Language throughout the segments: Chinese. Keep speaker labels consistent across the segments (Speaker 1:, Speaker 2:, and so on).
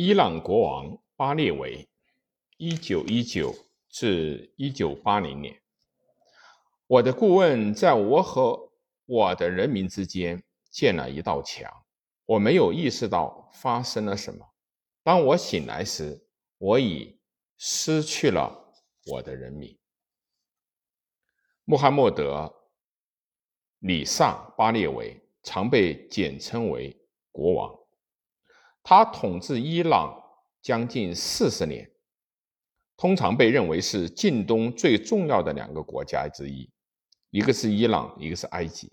Speaker 1: 伊朗国王巴列维，一九一九至一九八零年。我的顾问在我和我的人民之间建了一道墙，我没有意识到发生了什么。当我醒来时，我已失去了我的人民。穆罕默德·里萨·巴列维常被简称为国王。他统治伊朗将近四十年，通常被认为是近东最重要的两个国家之一，一个是伊朗，一个是埃及。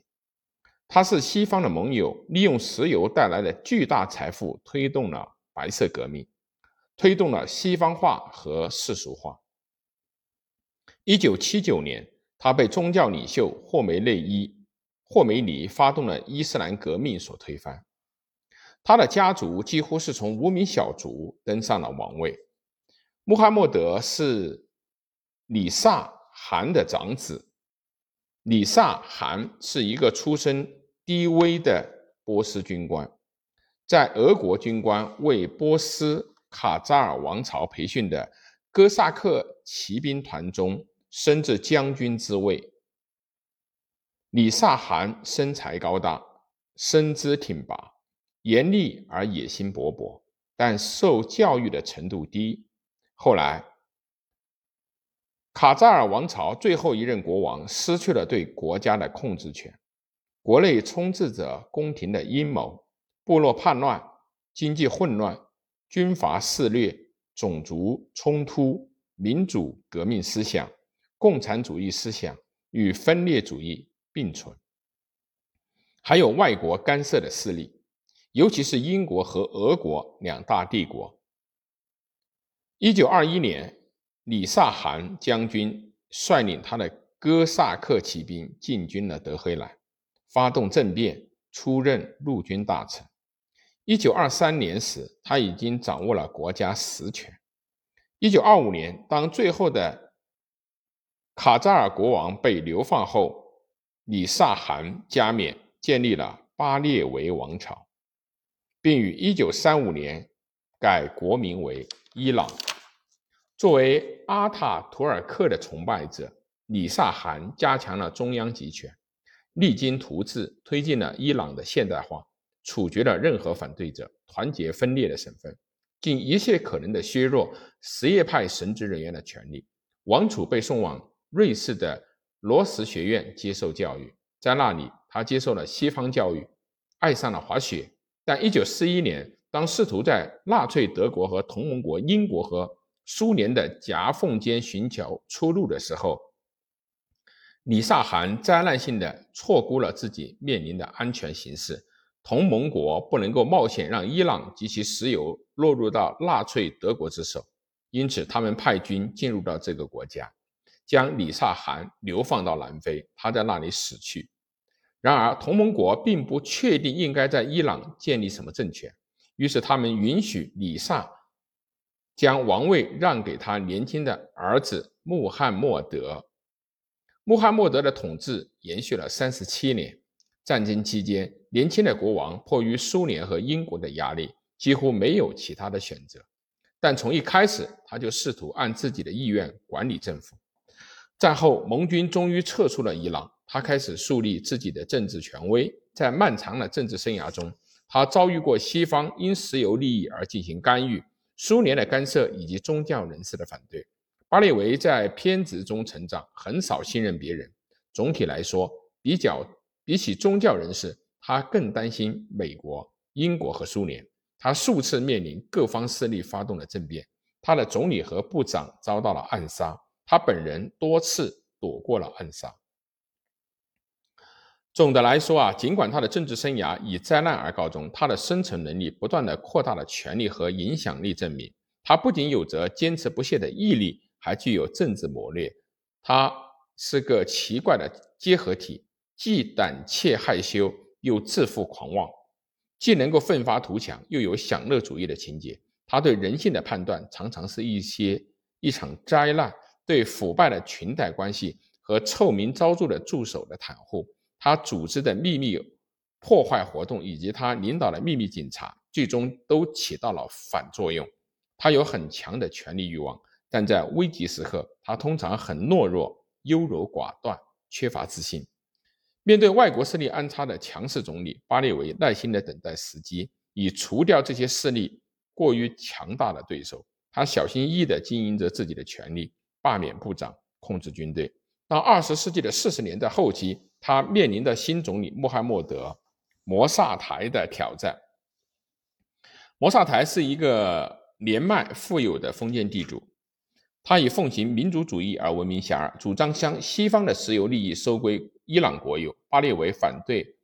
Speaker 1: 他是西方的盟友，利用石油带来的巨大财富推动了白色革命，推动了西方化和世俗化。一九七九年，他被宗教领袖霍梅内伊霍梅尼发动了伊斯兰革命所推翻。他的家族几乎是从无名小卒登上了王位。穆罕默德是里萨汗的长子。里萨汗是一个出身低微的波斯军官，在俄国军官为波斯卡扎尔王朝培训的哥萨克骑兵团中升至将军之位。里萨汗身材高大，身姿挺拔。严厉而野心勃勃，但受教育的程度低。后来，卡扎尔王朝最后一任国王失去了对国家的控制权，国内充斥着宫廷的阴谋、部落叛乱、经济混乱、军阀肆虐、种族冲突、民主革命思想、共产主义思想与分裂主义并存，还有外国干涉的势力。尤其是英国和俄国两大帝国。一九二一年，里萨汗将军率领他的哥萨克骑兵进军了德黑兰，发动政变，出任陆军大臣。一九二三年时，他已经掌握了国家实权。一九二五年，当最后的卡扎尔国王被流放后，里萨汗加冕，建立了巴列维王朝。并于一九三五年改国名为伊朗。作为阿塔图尔克的崇拜者，里萨汗加强了中央集权，励精图治，推进了伊朗的现代化，处决了任何反对者，团结分裂的省份，尽一切可能的削弱什叶派神职人员的权利。王储被送往瑞士的罗什学院接受教育，在那里，他接受了西方教育，爱上了滑雪。但一九四一年，当试图在纳粹德国和同盟国英国和苏联的夹缝间寻求出路的时候，李萨汗灾难性的错估了自己面临的安全形势。同盟国不能够冒险让伊朗及其石油落入到纳粹德国之手，因此他们派军进入到这个国家，将李萨汗流放到南非，他在那里死去。然而，同盟国并不确定应该在伊朗建立什么政权，于是他们允许里萨将王位让给他年轻的儿子穆罕默德。穆罕默德的统治延续了三十七年。战争期间，年轻的国王迫于苏联和英国的压力，几乎没有其他的选择。但从一开始，他就试图按自己的意愿管理政府。战后，盟军终于撤出了伊朗。他开始树立自己的政治权威。在漫长的政治生涯中，他遭遇过西方因石油利益而进行干预、苏联的干涉以及宗教人士的反对。巴列维在偏执中成长，很少信任别人。总体来说，比较比起宗教人士，他更担心美国、英国和苏联。他数次面临各方势力发动的政变，他的总理和部长遭到了暗杀，他本人多次躲过了暗杀。总的来说啊，尽管他的政治生涯以灾难而告终，他的生存能力不断的扩大了权力和影响力，证明他不仅有着坚持不懈的毅力，还具有政治谋略。他是个奇怪的结合体，既胆怯害羞，又自负狂妄；既能够奋发图强，又有享乐主义的情节。他对人性的判断常常是一些一场灾难，对腐败的裙带关系和臭名昭著的助手的袒护。他组织的秘密破坏活动以及他领导的秘密警察，最终都起到了反作用。他有很强的权力欲望，但在危急时刻，他通常很懦弱、优柔寡断、缺乏自信。面对外国势力安插的强势总理，巴列维耐心地等待时机，以除掉这些势力过于强大的对手。他小心翼翼地经营着自己的权力，罢免部长，控制军队。到二十世纪的四十年代后期，他面临的新总理穆罕默德·摩萨台的挑战。摩萨台是一个年迈富有的封建地主，他以奉行民族主义而闻名遐迩，主张将西方的石油利益收归伊朗国有。巴列维反对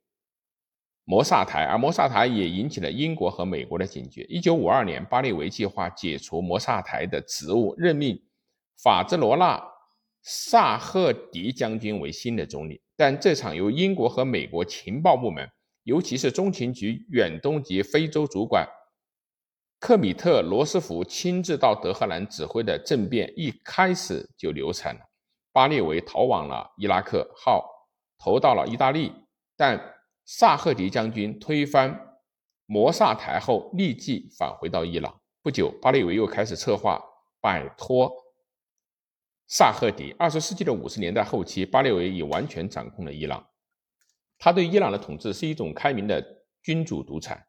Speaker 1: 摩萨台，而摩萨台也引起了英国和美国的警觉。一九五二年，巴列维计划解除摩萨台的职务，任命法兹罗纳。萨赫迪将军为新的总理，但这场由英国和美国情报部门，尤其是中情局远东及非洲主管克米特罗斯福亲自到德黑兰指挥的政变，一开始就流产了。巴列维逃往了伊拉克，号投到了意大利，但萨赫迪将军推翻摩萨台后，立即返回到伊朗。不久，巴列维又开始策划摆脱。萨赫迪。二十世纪的五十年代后期，巴列维已完全掌控了伊朗。他对伊朗的统治是一种开明的君主独裁。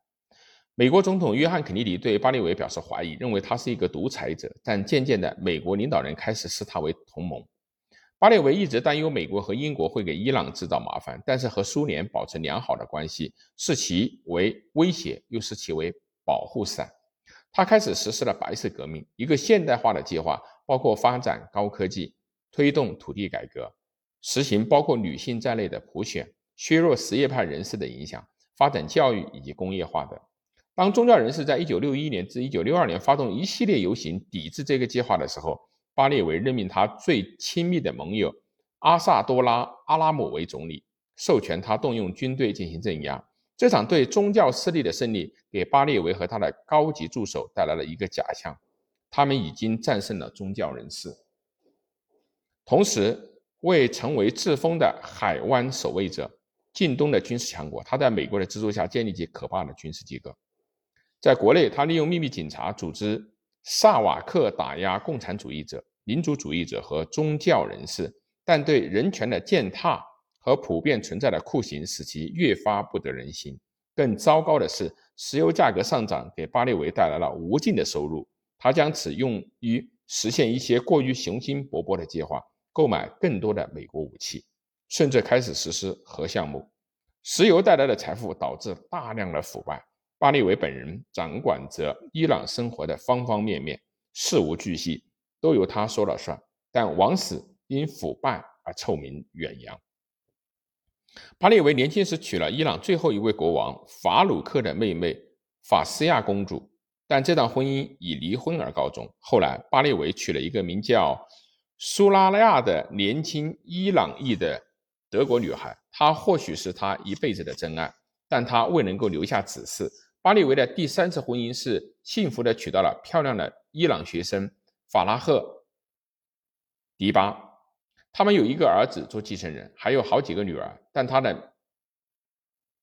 Speaker 1: 美国总统约翰肯尼迪对巴列维表示怀疑，认为他是一个独裁者。但渐渐的，美国领导人开始视他为同盟。巴列维一直担忧美国和英国会给伊朗制造麻烦，但是和苏联保持良好的关系，视其为威胁，又视其为保护伞。他开始实施了白色革命，一个现代化的计划。包括发展高科技、推动土地改革、实行包括女性在内的普选、削弱什叶派人士的影响、发展教育以及工业化等。当宗教人士在1961年至1962年发动一系列游行抵制这个计划的时候，巴列维任命他最亲密的盟友阿萨多拉·阿拉姆为总理，授权他动用军队进行镇压。这场对宗教势力的胜利，给巴列维和他的高级助手带来了一个假象。他们已经战胜了宗教人士，同时为成为自封的海湾守卫者、近东的军事强国，他在美国的资助下建立起可怕的军事机构。在国内，他利用秘密警察组织萨瓦克打压共产主义者、民族主义者和宗教人士，但对人权的践踏和普遍存在的酷刑使其越发不得人心。更糟糕的是，石油价格上涨给巴列维带来了无尽的收入。他将此用于实现一些过于雄心勃勃的计划，购买更多的美国武器，甚至开始实施核项目。石油带来的财富导致大量的腐败。巴列维本人掌管着伊朗生活的方方面面，事无巨细都由他说了算。但王室因腐败而臭名远扬。巴列维年轻时娶了伊朗最后一位国王法鲁克的妹妹法斯亚公主。但这段婚姻以离婚而告终。后来，巴列维娶了一个名叫苏拉亚的年轻伊朗裔的德国女孩，她或许是他一辈子的真爱，但他未能够留下子嗣。巴列维的第三次婚姻是幸福的，娶到了漂亮的伊朗学生法拉赫迪巴，他们有一个儿子做继承人，还有好几个女儿，但他的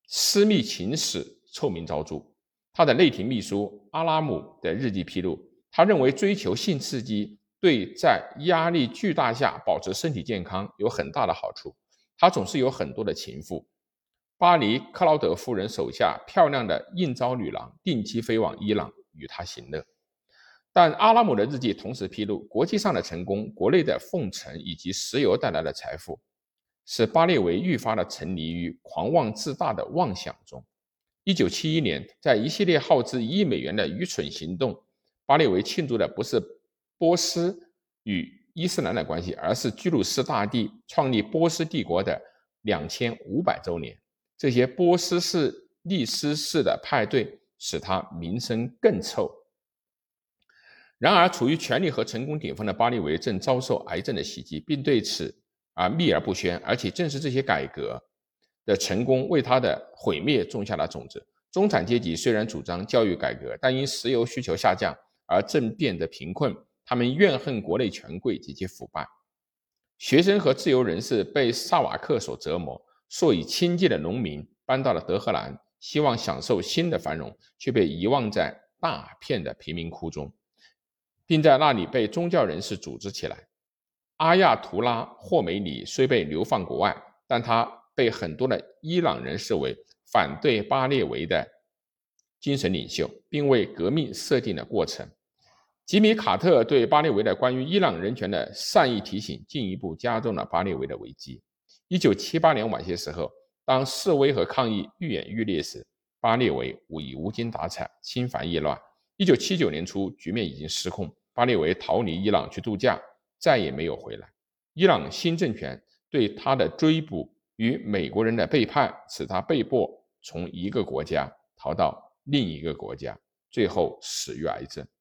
Speaker 1: 私密情史臭名昭著。他的内廷秘书阿拉姆的日记披露，他认为追求性刺激对在压力巨大下保持身体健康有很大的好处。他总是有很多的情妇，巴黎克劳德夫人手下漂亮的应召女郎定期飞往伊朗与他行乐。但阿拉姆的日记同时披露，国际上的成功、国内的奉承以及石油带来的财富，使巴列维愈发的沉溺于狂妄自大的妄想中。一九七一年，在一系列耗资一亿美元的愚蠢行动，巴列维庆祝的不是波斯与伊斯兰的关系，而是居鲁士大帝创立波斯帝国的两千五百周年。这些波斯式、利斯式的派对使他名声更臭。然而，处于权力和成功顶峰的巴利维正遭受癌症的袭击，并对此而秘而不宣。而且，正是这些改革。的成功为他的毁灭种下了种子。中产阶级虽然主张教育改革，但因石油需求下降而正变得贫困。他们怨恨国内权贵及其腐败。学生和自由人士被萨瓦克所折磨，数以千计的农民搬到了德黑兰，希望享受新的繁荣，却被遗忘在大片的贫民窟中，并在那里被宗教人士组织起来。阿亚图拉霍梅尼虽被流放国外，但他被很多的伊朗人视为反对巴列维的精神领袖，并为革命设定了过程。吉米·卡特对巴列维的关于伊朗人权的善意提醒，进一步加重了巴列维的危机。一九七八年晚些时候，当示威和抗议愈演愈烈时，巴列维已无精打采，心烦意乱。一九七九年初，局面已经失控，巴列维逃离伊朗去度假。再也没有回来。伊朗新政权对他的追捕与美国人的背叛，使他被迫从一个国家逃到另一个国家，最后死于癌症。